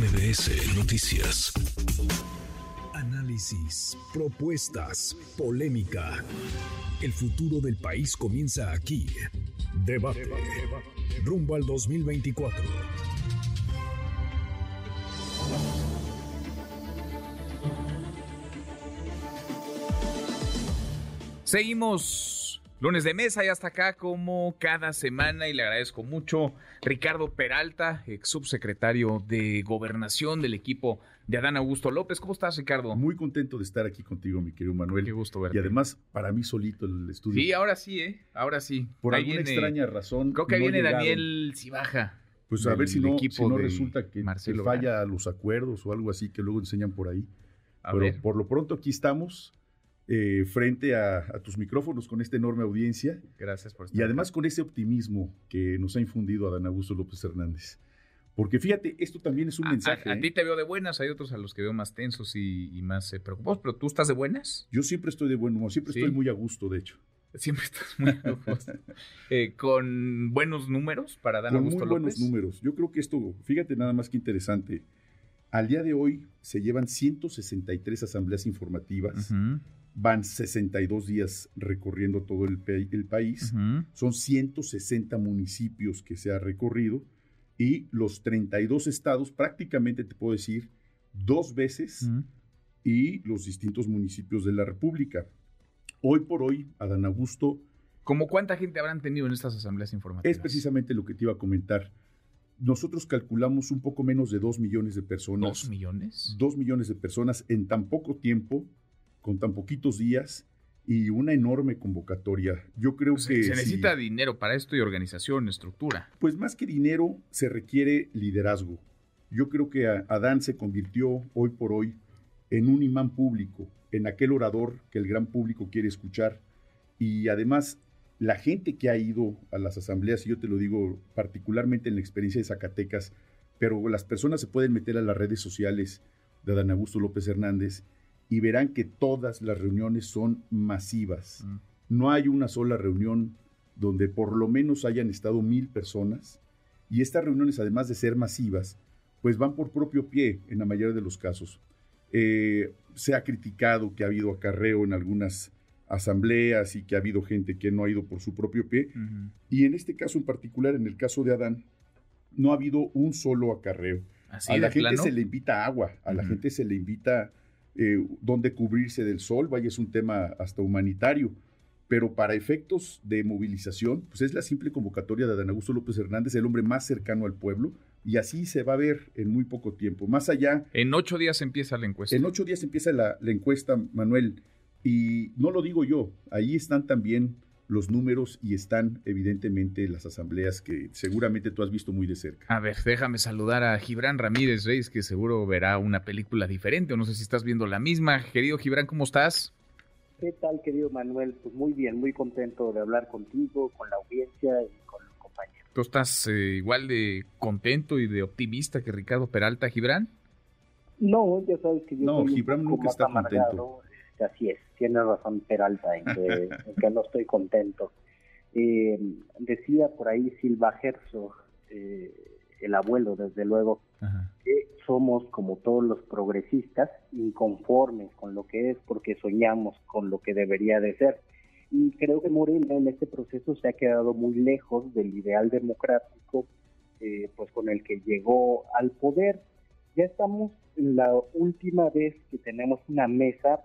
MBS Noticias. Análisis, propuestas, polémica. El futuro del país comienza aquí. Debate. Rumbo al 2024. Seguimos lunes de mesa y hasta acá como cada semana y le agradezco mucho Ricardo Peralta, ex subsecretario de Gobernación del equipo de Adán Augusto López. ¿Cómo estás, Ricardo? Muy contento de estar aquí contigo, mi querido Manuel. Qué gusto verte. Y además, para mí solito el estudio. Sí, ahora sí, ¿eh? Ahora sí. Por alguna extraña razón. Creo que no viene. Daniel Cibaja. Pues a ver si no, si no resulta que, falla los acuerdos o algo así que luego enseñan por ahí. A Pero ver. por lo pronto aquí estamos eh, frente a, a tus micrófonos con esta enorme audiencia Gracias por estar y además con ese optimismo que nos ha infundido Adán Augusto López Hernández. Porque fíjate, esto también es un A- mensaje. A, a ¿eh? ti te veo de buenas, hay otros a los que veo más tensos y, y más eh, preocupados, pero tú estás de buenas. Yo siempre estoy de buen humor, siempre Sí. estoy muy a gusto, de hecho. Siempre estás muy preocupado. Eh, con buenos números para Dan con Augusto muy buenos López. números. Yo creo que esto, fíjate nada más que interesante. Al día de hoy se llevan 163 asambleas informativas, Ujú, van 62 días recorriendo todo el, pa- el país, ujú. son 160 municipios que se ha recorrido y los 32 estados, prácticamente te puedo decir, dos veces y los distintos municipios de la República. Hoy por hoy, Adán Augusto ¿Cómo cuánta gente habrán tenido en estas asambleas informativas? Es precisamente lo que te iba a comentar. Nosotros calculamos un poco menos de 2 millones de personas. ¿Dos millones? 2 millones de personas en tan poco tiempo, con tan poquitos días y una enorme convocatoria. Yo creo Se, que se necesita dinero para esto y organización, estructura. pues más que dinero se requiere liderazgo. Yo creo que Adán se convirtió hoy por hoy en un imán público, en aquel orador que el gran público quiere escuchar. Y además, la gente que ha ido a las asambleas, y yo te lo digo particularmente en la experiencia de Zacatecas, pero las personas se pueden meter a las redes sociales de Adán Augusto López Hernández y verán que todas las reuniones son masivas. Mm. No hay una sola reunión donde por lo menos hayan estado mil personas. Y estas reuniones, además de ser masivas, pues van por propio pie en la mayoría de los casos. Eh, se ha criticado que ha habido acarreo en algunas asambleas y que ha habido gente que no ha ido por su propio pie. Y en este caso en particular, en el caso de Adán, no ha habido un solo acarreo. Así a la gente plano. se le invita agua, a la gente se le invita eh, dónde cubrirse del sol, vaya, es un tema hasta humanitario. Pero para efectos de movilización, pues es la simple convocatoria de Adán Augusto López Hernández, el hombre más cercano al pueblo, y así se va a ver en muy poco tiempo. Más allá, En ocho días empieza la encuesta. en ocho días empieza la, la encuesta, Manuel, y no lo digo yo, ahí están también los números y están evidentemente las asambleas que seguramente tú has visto muy de cerca. A ver, déjame saludar a Gibran Ramírez Reyes, que seguro verá una película diferente, o no sé si estás viendo la misma. Querido Gibran, ¿cómo estás? ¿Qué tal, querido Manuel? Pues muy bien, muy contento de hablar contigo, con la audiencia y con los compañeros. ¿Tú estás eh, igual de contento y de optimista que Ricardo Peralta, Gibran? No, ya sabes que yo No, soy un Gibran poco nunca más está amargado. Este, Así es, tiene razón Peralta en que, en que no estoy contento. Eh, decía por ahí Silva Herzog, eh, el abuelo, desde luego, Ajá. que somos, como todos los progresistas, inconformes con lo que es porque soñamos con lo que debería de ser. Y creo que Morena en este proceso se ha quedado muy lejos del ideal democrático eh, pues con el que llegó al poder. Ya estamos en la última vez que tenemos una mesa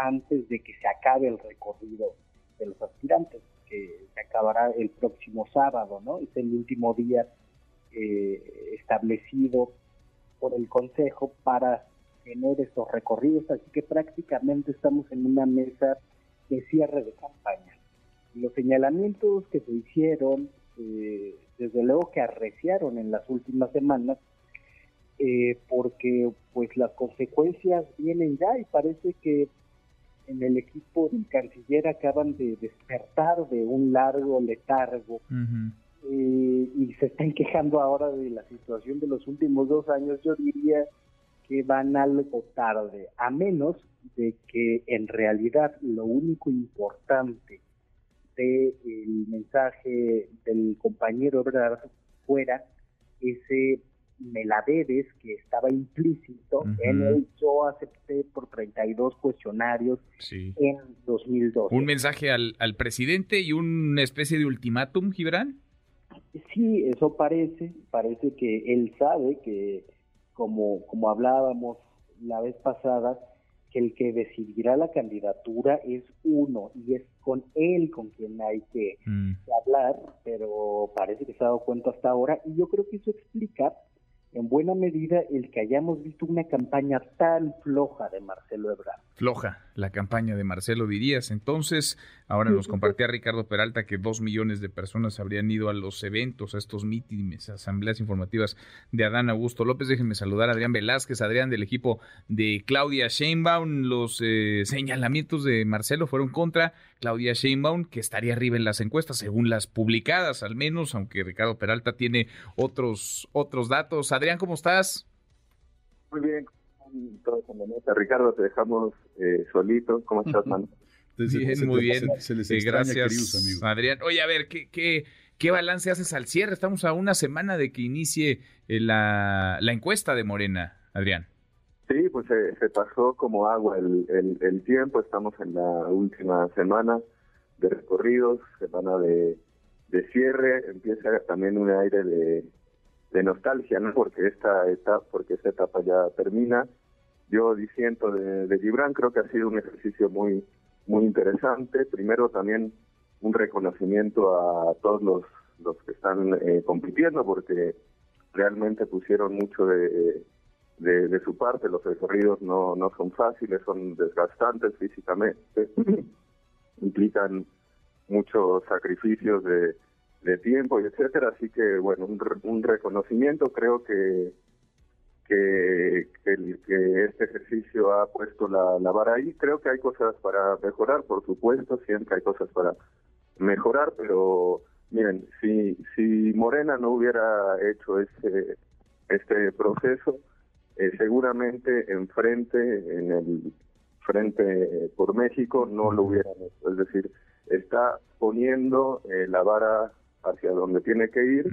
antes de que se acabe el recorrido de los aspirantes, que se acabará el próximo sábado, ¿no? Es el último día eh, establecido por el Consejo para tener estos recorridos, así que prácticamente estamos en una mesa de cierre de campaña. Los señalamientos que se hicieron, eh, desde luego que arreciaron en las últimas semanas, eh, porque pues las consecuencias vienen ya y parece que en el equipo del canciller acaban de despertar de un largo letargo eh, y se están quejando ahora de la situación de los últimos dos años, yo diría que van algo tarde, a menos de que en realidad lo único importante del mensaje del compañero Ebrard fuera ese me la debes, que estaba implícito en el yo acepté por 32 cuestionarios en 2012. ¿Un mensaje al, al presidente y una especie de ultimátum, Gibran? Sí, eso parece, parece que él sabe que, como, como hablábamos la vez pasada, que el que decidirá la candidatura es uno y es con él con quien hay que, mm. hablar, pero parece que se ha dado cuenta hasta ahora y yo creo que eso explica en buena medida el que hayamos visto una campaña tan floja de Marcelo Ebrard. Floja la campaña de Marcelo dirías. Entonces, ahora nos compartía Ricardo Peralta que dos millones de personas habrían ido a los eventos, a estos mítines, asambleas informativas de Adán Augusto López. Déjenme saludar a Adrián Velázquez, Adrián del equipo de Claudia Sheinbaum. Los eh, señalamientos de Marcelo fueron contra Claudia Sheinbaum, que estaría arriba en las encuestas, según las publicadas al menos, aunque Ricardo Peralta tiene otros, otros datos. Adrián, ¿cómo estás? Muy bien, todo como nota. Ricardo, te dejamos eh, solito. ¿Cómo estás, man? muy bien. gracias, Adrián. Oye, a ver, ¿qué, qué, qué balance haces al cierre? Estamos a una semana de que inicie eh, la, la encuesta de Morena, Adrián. Sí, pues se, pasó como agua el, el, tiempo. Estamos en la última semana de recorridos, semana de, de cierre. Empieza también un aire de, de nostalgia, ¿no? Porque esta etapa, porque esta etapa ya termina. Yo diciendo de, de Gibran, creo que ha sido un ejercicio muy, muy interesante. Primero también un reconocimiento a todos los, los que están eh, compitiendo, porque realmente pusieron mucho de de, su parte. Los recorridos no, no son fáciles, son desgastantes físicamente, implican muchos sacrificios de, de tiempo y etcétera. Así que, bueno, un, un reconocimiento creo que que, que, este ejercicio ha puesto la, vara ahí. Creo que hay cosas para mejorar, por supuesto, siempre hay cosas para mejorar, pero miren, si, si Morena no hubiera hecho este, este proceso, eh, seguramente enfrente, en el frente por México, no lo hubieran hecho. Es decir, está poniendo eh, la vara hacia donde tiene que ir,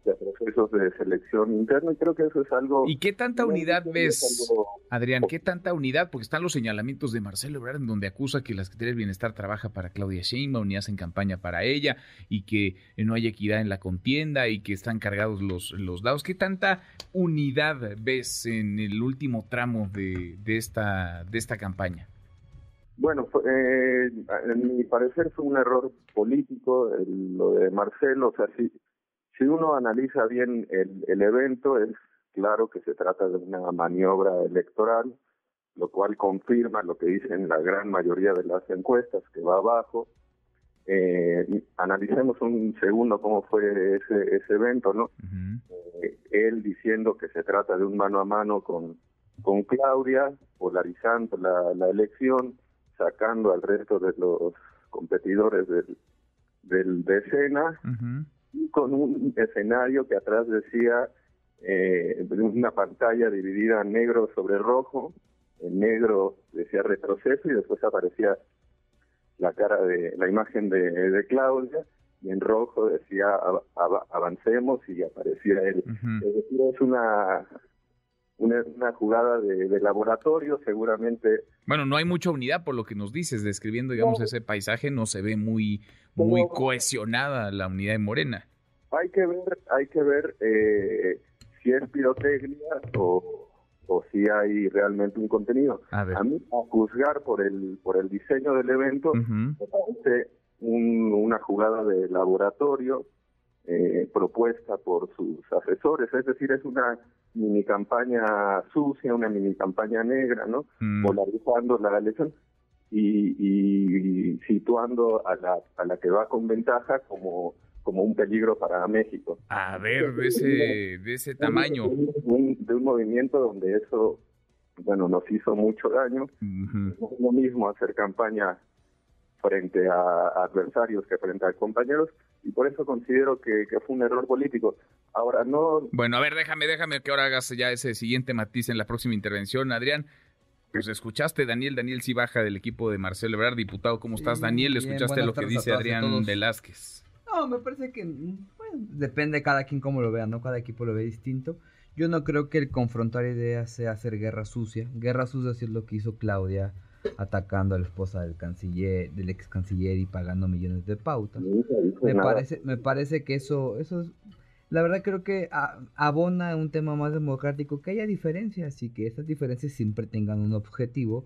hacia procesos de selección interna, y creo que eso es algo... ¿Y qué tanta unidad ves, Adrián? ¿Qué tanta unidad? Porque están los señalamientos de Marcelo Ebrard, en donde acusa que la Secretaría del Bienestar trabaja para Claudia Sheinbaum y hacen campaña para ella, y que no hay equidad en la contienda, y que están cargados los, los lados. ¿Qué tanta unidad ves en el último tramo de, de, esta, de esta campaña? Bueno, eh, en mi parecer fue un error político lo de Marcelo. O sea, si, si uno analiza bien el, el evento, es claro que se trata de una maniobra electoral, lo cual confirma lo que dicen la gran mayoría de las encuestas, que va abajo. Eh, analicemos un segundo cómo fue ese, ese evento, ¿no? Eh, él diciendo que se trata de un mano a mano con, con Claudia, polarizando la, la elección, sacando al resto de los competidores del, del de escena con un escenario que atrás decía eh, una pantalla dividida en negro sobre rojo, en negro decía retroceso y después aparecía la cara de la imagen de, de Claudia y en rojo decía avancemos y aparecía él. Es decir, es una una, jugada de, laboratorio, seguramente. Bueno, no hay mucha unidad por lo que nos dices, describiendo, digamos, ese paisaje, no se ve muy, muy cohesionada la unidad de Morena. Hay que ver, hay que ver eh, si es pirotecnia o, o si hay realmente un contenido. A, mí, a juzgar por el, por el diseño del evento, me parece una jugada de laboratorio eh, propuesta por sus asesores, es decir, es una mini campaña sucia, una mini campaña negra, ¿no? Mm. Polarizando la elección y, y, situando a la, a la que va con ventaja como como un peligro para México. A ver, de ese, de ese tamaño. de un movimiento donde eso, bueno, nos hizo mucho daño. es lo mismo hacer campaña frente a adversarios que frente a compañeros y por eso considero que, fue un error político. Ahora no... Bueno, a ver, déjame, déjame que ahora hagas ya ese siguiente matiz en la próxima intervención, Adrián. Pues escuchaste, Daniel, Daniel Cibaja del equipo de Marcelo Ebrard, diputado. ¿Cómo estás, Daniel? Escuchaste lo que dice Adrián Velázquez. No, me parece que, pues, depende de cada quien cómo lo vea, ¿no? Cada equipo lo ve distinto. Yo no creo que el confrontar ideas sea hacer guerra sucia. Guerra sucia es lo que hizo Claudia atacando a la esposa del canciller, del ex canciller y pagando millones de pautas. Me parece, me parece que eso, eso es, la verdad creo que abona un tema más democrático, que haya diferencias y que esas diferencias siempre tengan un objetivo,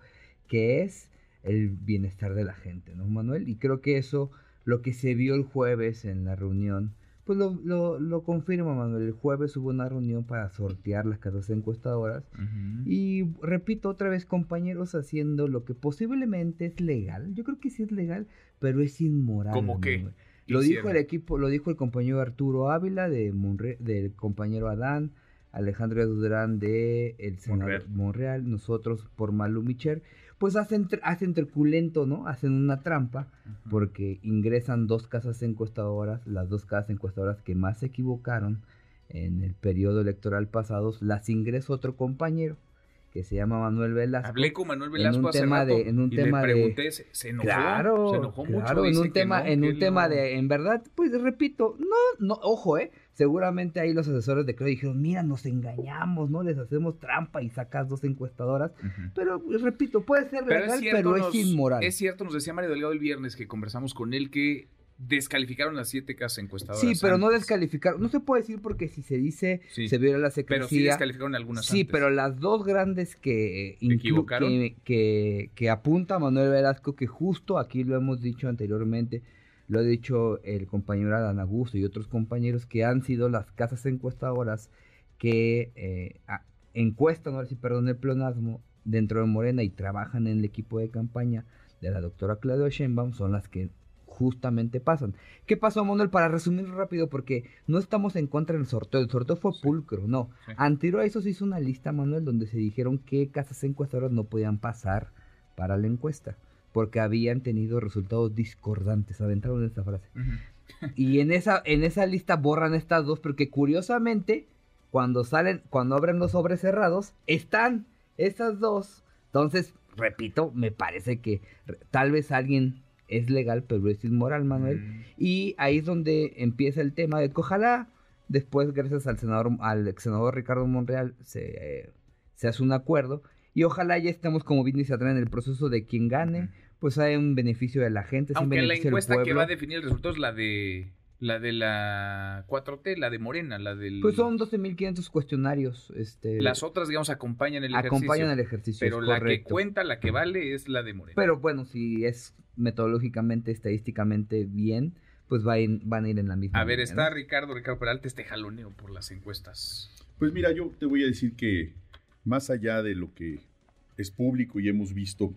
que es el bienestar de la gente, ¿no, Manuel? Y creo que eso, lo que se vio el jueves en la reunión, pues lo, lo, lo, confirma, Manuel. El jueves hubo una reunión para sortear las casas encuestadoras. Y repito otra vez, compañeros haciendo lo que posiblemente es legal. Yo creo que sí es legal, pero es inmoral. ¿Cómo qué? Lo dijo el equipo, lo dijo el compañero Arturo Ávila de del compañero Adán, Alejandro Durán de el senador Monreal. nosotros por Malu Micher pues hacen, hacen truculento, ¿no? Hacen una trampa porque ingresan dos casas encuestadoras, las dos casas encuestadoras que más se equivocaron en el periodo electoral pasado, las ingresó otro compañero que se llama Manuel Velasco. Hablé con Manuel Velasco en un tema de, en un y tema le pregunté, se, enojó, claro, se enojó claro, mucho. en un tema, en un tema de, en verdad, pues repito, no, no, ojo, eh, seguramente ahí los asesores de creo dijeron, mira, nos engañamos, ¿no? Les hacemos trampa y sacas dos encuestadoras, pero pues, repito, puede ser pero legal, pero es inmoral. Es cierto, nos decía Mario Delgado el viernes que conversamos con él que descalificaron las siete casas encuestadoras. Sí, pero no descalificaron. No se puede decir porque si se dice se viola la secrecía. Pero sí descalificaron algunas. Sí, pero las dos grandes que, que, que, que, apunta Manuel Velasco, que justo aquí lo hemos dicho anteriormente, lo ha dicho el compañero Adán Augusto y otros compañeros que han sido las casas encuestadoras que eh, encuestan, ahora sí, perdón, el plonasmo dentro de Morena y trabajan en el equipo de campaña de la doctora Claudia Sheinbaum son las que justamente pasan. ¿Qué pasó, Manuel? Para resumir rápido, porque no estamos en contra del sorteo. El sorteo fue pulcro, no. Anterior a eso se hizo una lista, Manuel, donde se dijeron qué casas encuestadoras no podían pasar para la encuesta, porque habían tenido resultados discordantes. Aventaron esta frase. y en esa, en esa lista borran estas dos, porque curiosamente, cuando salen, cuando abren los sobres cerrados, están estas dos. Entonces, repito, me parece que tal vez alguien es legal, pero es inmoral, Manuel. Mm. Y ahí es donde empieza el tema de que ojalá después, gracias al senador, al ex senador Ricardo Monreal, se, se hace un acuerdo. Y ojalá ya estemos, como bien dice en el proceso de quien gane, pues hay un beneficio de la gente. Aunque la encuesta que va a definir el resultado es la de la de la 4T, la de Morena, la del... Pues son 12.500 cuestionarios. Este, Las otras, digamos, acompañan el ejercicio. Acompañan el ejercicio, Pero la que cuenta, la que vale, es la de Morena. Pero bueno, si es metodológicamente, estadísticamente bien, pues van a ir en la misma. A ver, está Ricardo, Ricardo Peralta, este jaloneo por las encuestas. Pues mira, yo te voy a decir que más allá de lo que es público y hemos visto,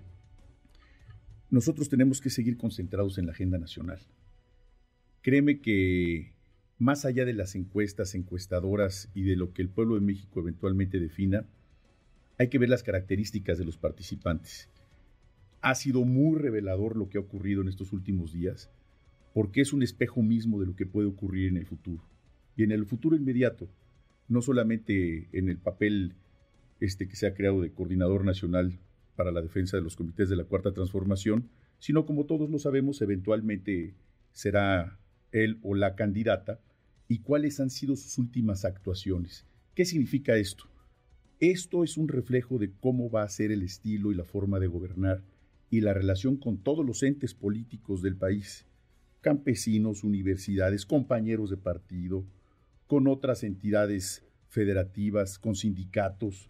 nosotros tenemos que seguir concentrados en la agenda nacional. Créeme que más allá de las encuestas, encuestadoras y de lo que el pueblo de México eventualmente defina, hay que ver las características de los participantes. Ha sido muy revelador lo que ha ocurrido en estos últimos días, porque es un espejo mismo de lo que puede ocurrir en el futuro. Y en el futuro inmediato, no solamente en el papel este que se ha creado de coordinador nacional para la defensa de los comités de la Cuarta Transformación, sino como todos lo sabemos, eventualmente será él o la candidata y cuáles han sido sus últimas actuaciones. ¿Qué significa esto? Esto es un reflejo de cómo va a ser el estilo y la forma de gobernar y la relación con todos los entes políticos del país, campesinos, universidades, compañeros de partido, con otras entidades federativas, con sindicatos.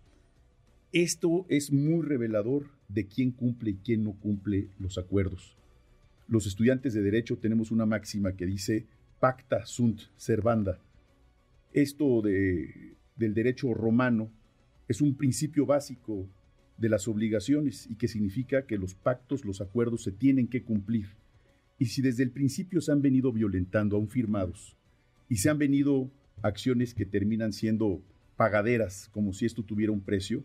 Esto es muy revelador de quién cumple y quién no cumple los acuerdos los estudiantes de Derecho tenemos una máxima que dice pacta sunt servanda. Esto de, del derecho romano es un principio básico de las obligaciones y que significa que los pactos, los acuerdos se tienen que cumplir. Y si desde el principio se han venido violentando, aún firmados, y se han venido acciones que terminan siendo pagaderas, como si esto tuviera un precio,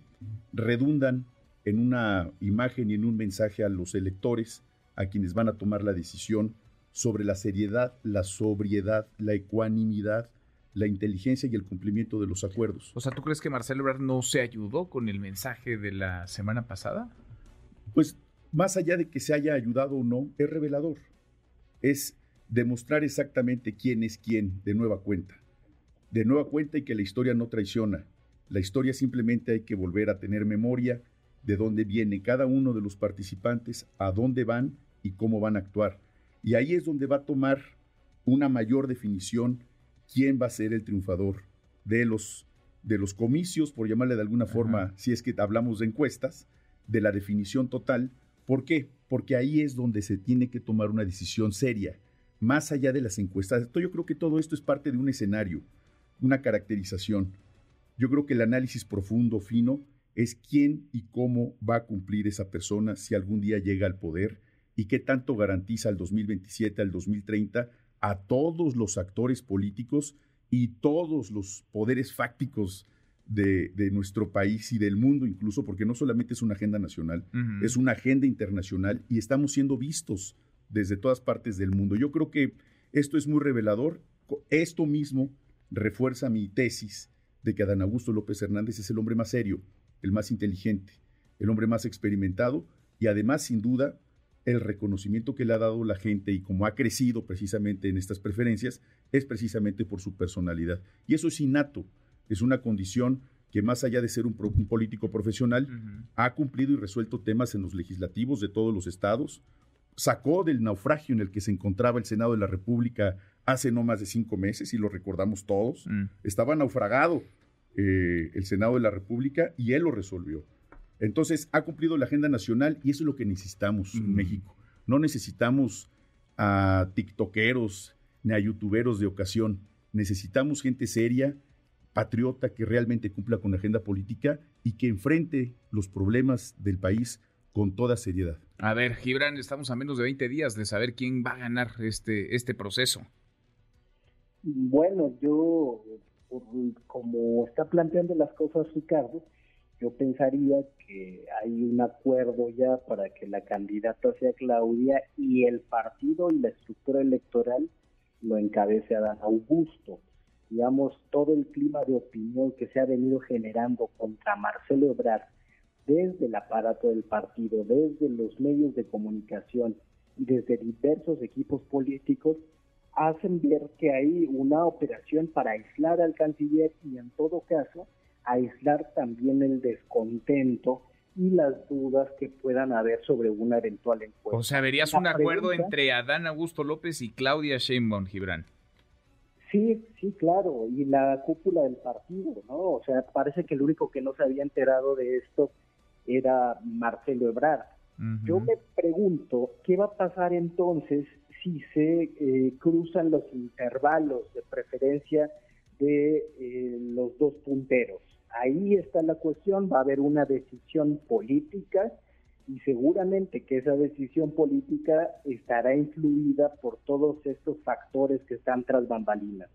redundan en una imagen y en un mensaje a los electores a quienes van a tomar la decisión sobre la seriedad, la sobriedad, la ecuanimidad, la inteligencia y el cumplimiento de los acuerdos. O sea, ¿tú crees que Marcelo Ebrard no se ayudó con el mensaje de la semana pasada? Pues más allá de que se haya ayudado o no, es revelador. Es demostrar exactamente quién es quién de nueva cuenta. De nueva cuenta y que la historia no traiciona. La historia simplemente hay que volver a tener memoria de dónde viene cada uno de los participantes, a dónde van y cómo van a actuar. Y ahí es donde va a tomar una mayor definición quién va a ser el triunfador de los, de los comicios, por llamarle de alguna forma, si es que hablamos de encuestas, de la definición total. ¿Por qué? Porque ahí es donde se tiene que tomar una decisión seria, más allá de las encuestas. Yo creo que todo esto es parte de un escenario, una caracterización. Yo creo que el análisis profundo, fino, es quién y cómo va a cumplir esa persona si algún día llega al poder y qué tanto garantiza al 2027, al 2030 a todos los actores políticos y todos los poderes fácticos de, nuestro país y del mundo incluso, porque no solamente es una agenda nacional, es una agenda internacional y estamos siendo vistos desde todas partes del mundo. Yo creo que esto es muy revelador. Esto mismo refuerza mi tesis de que Adán Augusto López Hernández es el hombre más serio, el más inteligente, el hombre más experimentado y además, sin duda, el reconocimiento que le ha dado la gente y cómo ha crecido precisamente en estas preferencias es precisamente por su personalidad. Y eso es innato, es una condición que más allá de ser un, político profesional, ha cumplido y resuelto temas en los legislativos de todos los estados, sacó del naufragio en el que se encontraba el Senado de la República hace no más de cinco meses, y lo recordamos todos, mm. estaba naufragado eh, el Senado de la República y él lo resolvió. Entonces, ha cumplido la agenda nacional y eso es lo que necesitamos en México. No necesitamos a tiktokeros ni a youtuberos de ocasión. Necesitamos gente seria, patriota, que realmente cumpla con la agenda política y que enfrente los problemas del país con toda seriedad. A ver, Gibran, estamos a menos de 20 días de saber quién va a ganar este, este proceso. Bueno, yo, como está planteando las cosas Ricardo, yo pensaría que hay un acuerdo ya para que la candidata sea Claudia y el partido y la estructura electoral lo encabece Dan Augusto. Digamos, todo el clima de opinión que se ha venido generando contra Marcelo Ebrard desde el aparato del partido, desde los medios de comunicación y desde diversos equipos políticos, hacen ver que hay una operación para aislar al canciller y en todo caso aislar también el descontento y las dudas que puedan haber sobre una eventual encuesta. O sea, verías un acuerdo entre Adán Augusto López y Claudia Sheinbaum, Gibran. Sí, sí, claro, y la cúpula del partido, ¿no? O sea, parece que el único que no se había enterado de esto era Marcelo Ebrard. Yo me pregunto, ¿qué va a pasar entonces si se eh, cruzan los intervalos de preferencia de eh, los dos punteros? Ahí está la cuestión, va a haber una decisión política y seguramente que esa decisión política estará influida por todos estos factores que están tras bambalinas.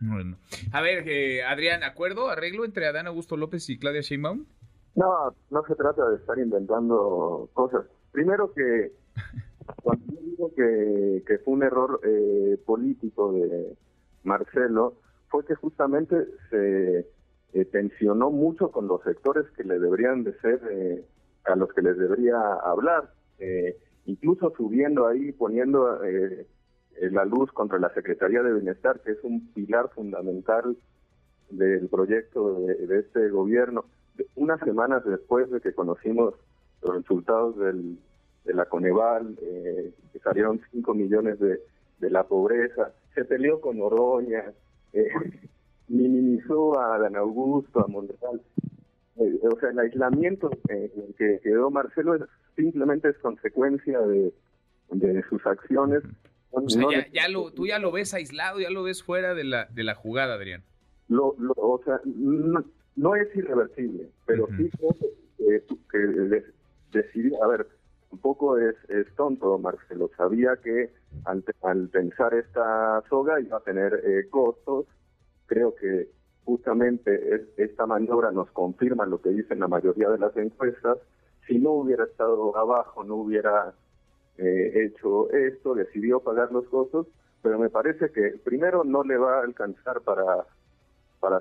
Bueno. A ver, eh, Adrián, ¿acuerdo, arreglo entre Adán Augusto López y Claudia Sheinbaum? No, no se trata de estar inventando cosas. Primero que cuando yo digo que, que fue un error eh, político de Marcelo, fue que justamente se eh, tensionó mucho con los sectores que le deberían de ser, eh, a los que les debería hablar, eh, incluso subiendo ahí, poniendo eh, la luz contra la Secretaría de Bienestar, que es un pilar fundamental del proyecto de, este gobierno. Unas semanas después de que conocimos los resultados del, de la Coneval, que salieron 5 millones de, de la pobreza, se peleó con Oroña, eh, minimizó a Dan Augusto, a Monreal. Eh, o sea, el aislamiento eh, que quedó Marcelo es, simplemente es consecuencia de, sus acciones. O sea, ya, lo, tú ya lo ves aislado, ya lo ves fuera de la, de la jugada, Adrián. Lo, o sea, no, es irreversible, pero sí que, que decidió, a ver, un poco es, es tonto, Marcelo. Sabía que al pensar esta soga iba a tener eh, costos creo que justamente esta maniobra nos confirma lo que dicen la mayoría de las encuestas. Si no hubiera estado abajo, no hubiera eh, hecho esto, decidió pagar los costos, pero me parece que primero no le va a alcanzar para,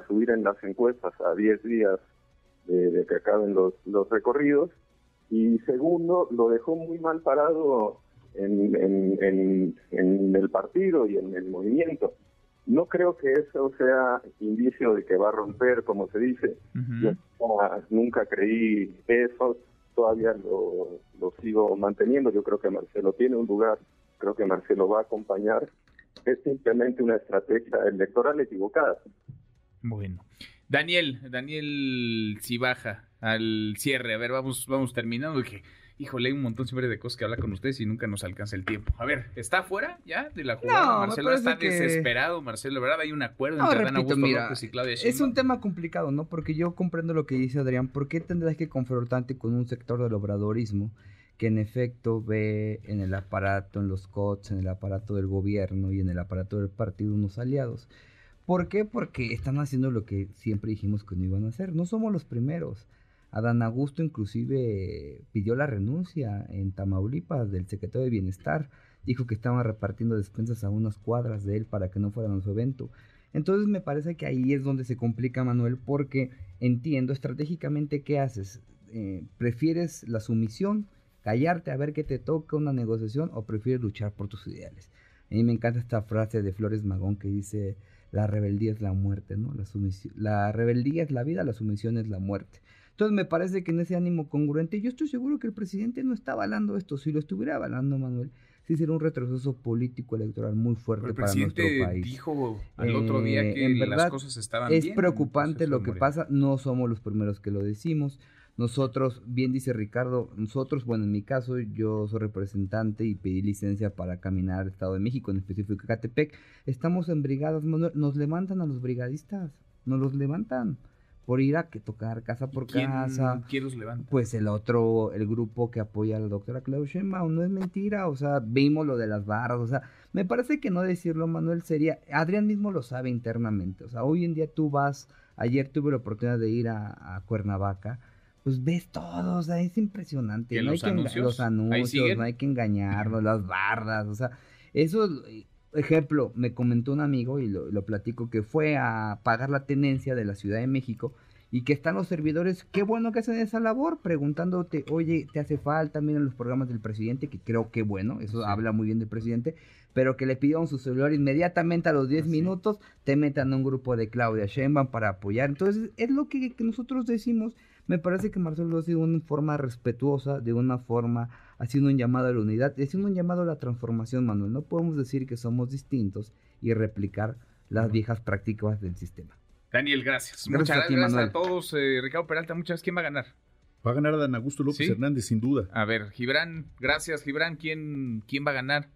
subir en las encuestas a 10 días de, que acaben los, los recorridos, y segundo, lo dejó muy mal parado en, el partido y en el movimiento. No creo que eso sea indicio de que va a romper, como se dice. Yo nunca creí eso, todavía lo, lo sigo manteniendo. Yo creo que Marcelo tiene un lugar, creo que Marcelo va a acompañar. Es simplemente una estrategia electoral equivocada. Bueno. Daniel, Daniel si baja al cierre. A ver, vamos, vamos terminando. Que, híjole, hay un montón siempre de cosas que hablar con ustedes y nunca nos alcanza el tiempo. A ver, ¿está fuera ya de la jugada? Marcelo está desesperado, Marcelo, ¿verdad? Hay un acuerdo entre Adán Augusto López y Claudia Es un tema complicado, ¿no? Porque yo comprendo lo que dice Adrián. ¿Por qué tendrás que confrontarte con un sector del obradorismo que en efecto ve en el aparato, en los COTS, en el aparato del gobierno y en el aparato del partido unos aliados? ¿Por qué? Porque están haciendo lo que siempre dijimos que no iban a hacer. No somos los primeros. Adán Augusto inclusive pidió la renuncia en Tamaulipas del secretario de Bienestar. Dijo que estaban repartiendo despensas a unas cuadras de él para que no fueran a su evento. Entonces me parece que ahí es donde se complica Manuel porque entiendo estratégicamente qué haces. Eh, ¿Prefieres la sumisión, callarte a ver qué te toca una negociación o prefieres luchar por tus ideales? A mí me encanta esta frase de Flores Magón que dice, la rebeldía es la muerte, ¿no? La, sumisión, la rebeldía es la vida, la sumisión es la muerte. Entonces me parece que en ese ánimo congruente, yo estoy seguro que el presidente no está avalando esto. Si lo estuviera avalando, Manuel, sí sería un retroceso político electoral muy fuerte para nuestro país. dijo al otro día eh, que las cosas estaban es bien. Es preocupante lo que pasa, no somos los primeros que lo decimos. Nosotros, bien dice Ricardo, nosotros, bueno, en mi caso, yo soy representante y pedí licencia para caminar al Estado de México, en específico Catepec. Estamos en brigadas, nos levantan a los brigadistas, nos los levantan por ir a que tocar casa por casa. ¿Quién los levanta? Pues el otro, el grupo que apoya a la doctora Claudia Sheinbaum, no es mentira, o sea, vimos lo de las barras, o sea, me parece que no decirlo, Manuel, sería, Adrián mismo lo sabe internamente, o sea, hoy en día tú vas, ayer tuve la oportunidad de ir a Cuernavaca, pues ves todo, o sea, es impresionante. no hay que los anuncios, no hay que engañarlos, las barras, o sea, eso, ejemplo, me comentó un amigo y lo, lo platico que fue a pagar la tenencia de la Ciudad de México y que están los servidores, qué bueno que hacen esa labor, preguntándote, oye, ¿te hace falta? Miren los programas del presidente, que creo que bueno, eso habla muy bien del presidente, pero que le pidieron su celular inmediatamente a los 10 minutos, te metan a un grupo de Claudia Sheinbaum para apoyar. Entonces, es lo que, que nosotros decimos me parece que Marcelo lo ha sido de una forma respetuosa, de una forma haciendo un llamado a la unidad y haciendo un llamado a la transformación, Manuel. No podemos decir que somos distintos y replicar las viejas prácticas del sistema. Daniel, gracias. muchas gracias a todos. Eh, Ricardo Peralta, muchas gracias. ¿Quién va a ganar? Va a ganar a Dan Augusto López Hernández, sin duda. A ver, Gibran, gracias, Gibran. ¿Quién, ¿Quién va a ganar?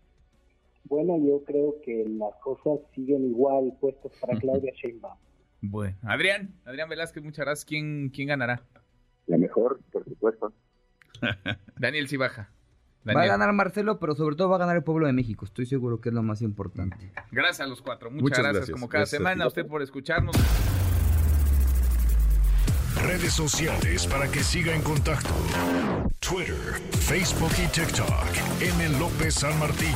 Bueno, yo creo que las cosas siguen igual puestas para Claudia Sheinbaum. Bueno, Adrián, Adrián Velázquez, muchas gracias. ¿Quién, quién ganará? La mejor, por supuesto. Daniel sí baja. Va a ganar Marcelo, pero sobre todo va a ganar el pueblo de México. Estoy seguro que es lo más importante. Gracias a los cuatro. Muchas, gracias, como cada semana. A usted por escucharnos. Redes sociales para que siga en contacto: Twitter, Facebook y TikTok. M. López San Martín.